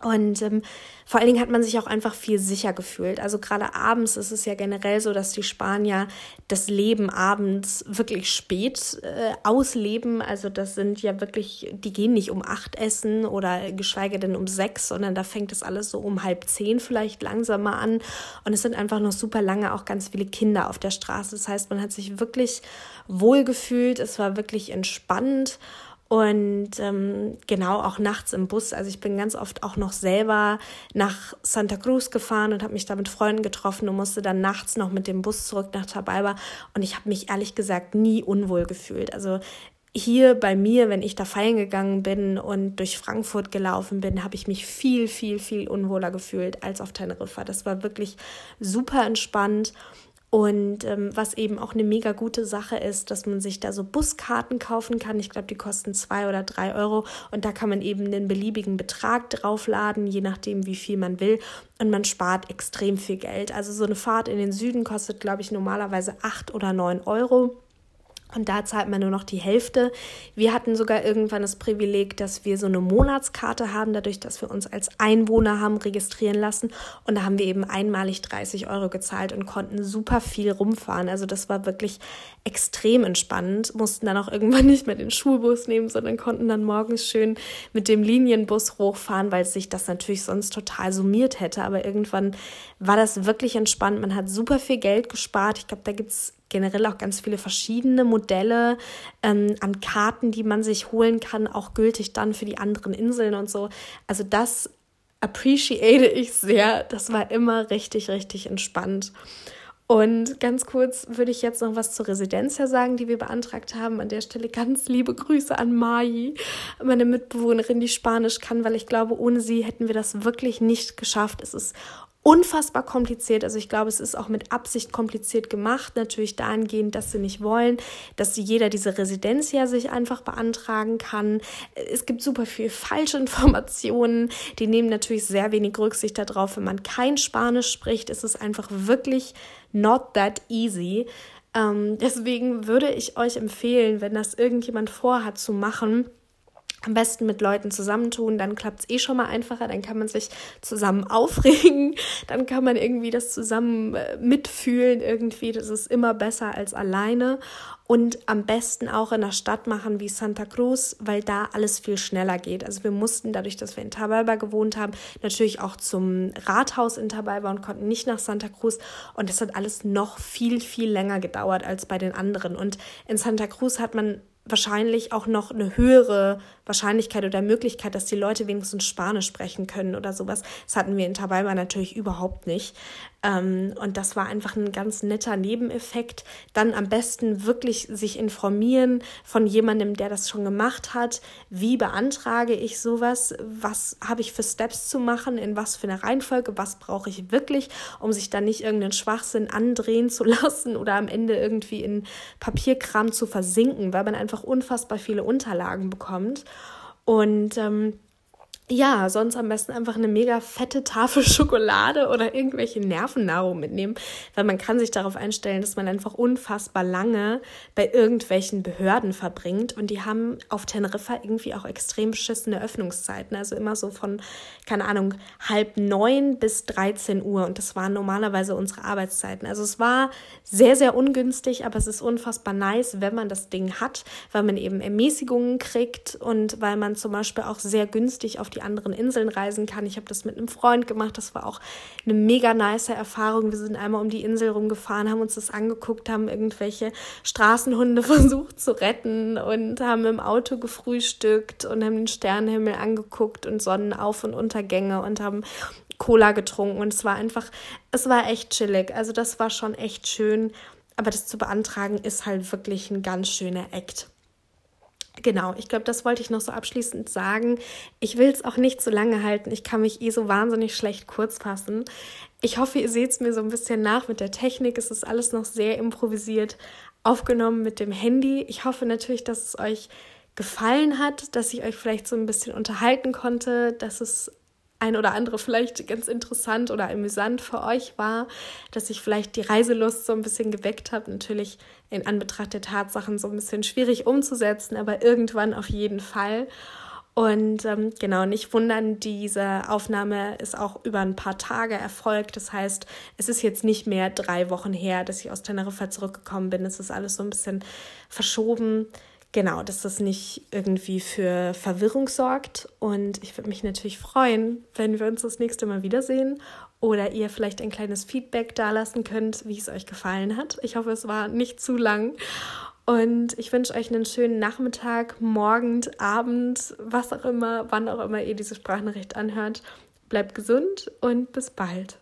Und ähm, vor allen Dingen hat man sich auch einfach viel sicher gefühlt. Also gerade abends ist es ja generell so, dass die Spanier das Leben abends wirklich spät äh, ausleben. Also das sind ja wirklich, die gehen nicht um acht essen oder geschweige denn um sechs, sondern da fängt es alles so um halb zehn vielleicht langsamer an. Und es sind einfach noch super lange auch ganz viele Kinder auf der Straße. Das heißt, man hat sich wirklich wohl gefühlt. Es war wirklich entspannt. Und ähm, genau auch nachts im Bus. Also ich bin ganz oft auch noch selber nach Santa Cruz gefahren und habe mich da mit Freunden getroffen und musste dann nachts noch mit dem Bus zurück nach Tabaiba. Und ich habe mich ehrlich gesagt nie unwohl gefühlt. Also hier bei mir, wenn ich da feiern gegangen bin und durch Frankfurt gelaufen bin, habe ich mich viel, viel, viel unwohler gefühlt als auf Teneriffa. Das war wirklich super entspannt. Und ähm, was eben auch eine mega gute Sache ist, dass man sich da so Buskarten kaufen kann. Ich glaube, die kosten zwei oder drei Euro. Und da kann man eben einen beliebigen Betrag draufladen, je nachdem, wie viel man will. Und man spart extrem viel Geld. Also so eine Fahrt in den Süden kostet, glaube ich, normalerweise acht oder neun Euro. Und da zahlt man nur noch die Hälfte. Wir hatten sogar irgendwann das Privileg, dass wir so eine Monatskarte haben, dadurch, dass wir uns als Einwohner haben registrieren lassen. Und da haben wir eben einmalig 30 Euro gezahlt und konnten super viel rumfahren. Also das war wirklich extrem entspannend. Mussten dann auch irgendwann nicht mehr den Schulbus nehmen, sondern konnten dann morgens schön mit dem Linienbus hochfahren, weil sich das natürlich sonst total summiert hätte. Aber irgendwann war das wirklich entspannt. Man hat super viel Geld gespart. Ich glaube, da gibt es generell auch ganz viele verschiedene Modelle ähm, an Karten, die man sich holen kann, auch gültig dann für die anderen Inseln und so. Also das appreciate ich sehr. Das war immer richtig, richtig entspannt. Und ganz kurz würde ich jetzt noch was zur Residenz sagen, die wir beantragt haben. An der Stelle ganz liebe Grüße an Mai, meine Mitbewohnerin, die Spanisch kann, weil ich glaube, ohne sie hätten wir das wirklich nicht geschafft. Es ist unfassbar kompliziert. Also ich glaube, es ist auch mit Absicht kompliziert gemacht. Natürlich dahingehend, dass sie nicht wollen, dass jeder diese Residenz ja sich einfach beantragen kann. Es gibt super viel falsche Informationen. Die nehmen natürlich sehr wenig Rücksicht darauf. Wenn man kein Spanisch spricht, ist es einfach wirklich not that easy. Ähm, deswegen würde ich euch empfehlen, wenn das irgendjemand vorhat zu machen, am besten mit Leuten zusammentun, dann klappt es eh schon mal einfacher, dann kann man sich zusammen aufregen, dann kann man irgendwie das zusammen äh, mitfühlen, irgendwie, das ist immer besser als alleine und am besten auch in einer Stadt machen wie Santa Cruz, weil da alles viel schneller geht. Also wir mussten dadurch, dass wir in Tabalba gewohnt haben, natürlich auch zum Rathaus in Tabalba und konnten nicht nach Santa Cruz und das hat alles noch viel, viel länger gedauert als bei den anderen und in Santa Cruz hat man wahrscheinlich auch noch eine höhere Wahrscheinlichkeit oder Möglichkeit, dass die Leute wenigstens Spanisch sprechen können oder sowas. Das hatten wir in Tabalba natürlich überhaupt nicht. Ähm, und das war einfach ein ganz netter Nebeneffekt. Dann am besten wirklich sich informieren von jemandem, der das schon gemacht hat. Wie beantrage ich sowas? Was habe ich für Steps zu machen? In was für eine Reihenfolge? Was brauche ich wirklich, um sich dann nicht irgendeinen Schwachsinn andrehen zu lassen oder am Ende irgendwie in Papierkram zu versinken, weil man einfach unfassbar viele Unterlagen bekommt. Und ähm, ja, sonst am besten einfach eine mega fette Tafel Schokolade oder irgendwelche Nervennahrung mitnehmen, weil man kann sich darauf einstellen, dass man einfach unfassbar lange bei irgendwelchen Behörden verbringt und die haben auf Teneriffa irgendwie auch extrem beschissene Öffnungszeiten, also immer so von, keine Ahnung, halb neun bis 13 Uhr und das waren normalerweise unsere Arbeitszeiten. Also es war sehr, sehr ungünstig, aber es ist unfassbar nice, wenn man das Ding hat, weil man eben Ermäßigungen kriegt und weil man zum Beispiel auch sehr günstig auf die die anderen Inseln reisen kann. Ich habe das mit einem Freund gemacht. Das war auch eine mega nice Erfahrung. Wir sind einmal um die Insel rumgefahren, haben uns das angeguckt, haben irgendwelche Straßenhunde versucht zu retten und haben im Auto gefrühstückt und haben den Sternenhimmel angeguckt und Sonnenauf- und Untergänge und haben Cola getrunken. Und es war einfach, es war echt chillig. Also das war schon echt schön. Aber das zu beantragen ist halt wirklich ein ganz schöner Act. Genau, ich glaube, das wollte ich noch so abschließend sagen. Ich will es auch nicht so lange halten. Ich kann mich eh so wahnsinnig schlecht kurz fassen. Ich hoffe, ihr seht es mir so ein bisschen nach mit der Technik. Es ist alles noch sehr improvisiert aufgenommen mit dem Handy. Ich hoffe natürlich, dass es euch gefallen hat, dass ich euch vielleicht so ein bisschen unterhalten konnte, dass es ein oder andere vielleicht ganz interessant oder amüsant für euch war, dass ich vielleicht die Reiselust so ein bisschen geweckt habe. Natürlich in Anbetracht der Tatsachen so ein bisschen schwierig umzusetzen, aber irgendwann auf jeden Fall. Und ähm, genau, nicht wundern, diese Aufnahme ist auch über ein paar Tage erfolgt. Das heißt, es ist jetzt nicht mehr drei Wochen her, dass ich aus Teneriffa zurückgekommen bin. Es ist alles so ein bisschen verschoben. Genau, dass das nicht irgendwie für Verwirrung sorgt. Und ich würde mich natürlich freuen, wenn wir uns das nächste Mal wiedersehen oder ihr vielleicht ein kleines Feedback dalassen könnt, wie es euch gefallen hat. Ich hoffe, es war nicht zu lang. Und ich wünsche euch einen schönen Nachmittag, Morgen, Abend, was auch immer, wann auch immer ihr diese Sprachnachricht anhört. Bleibt gesund und bis bald.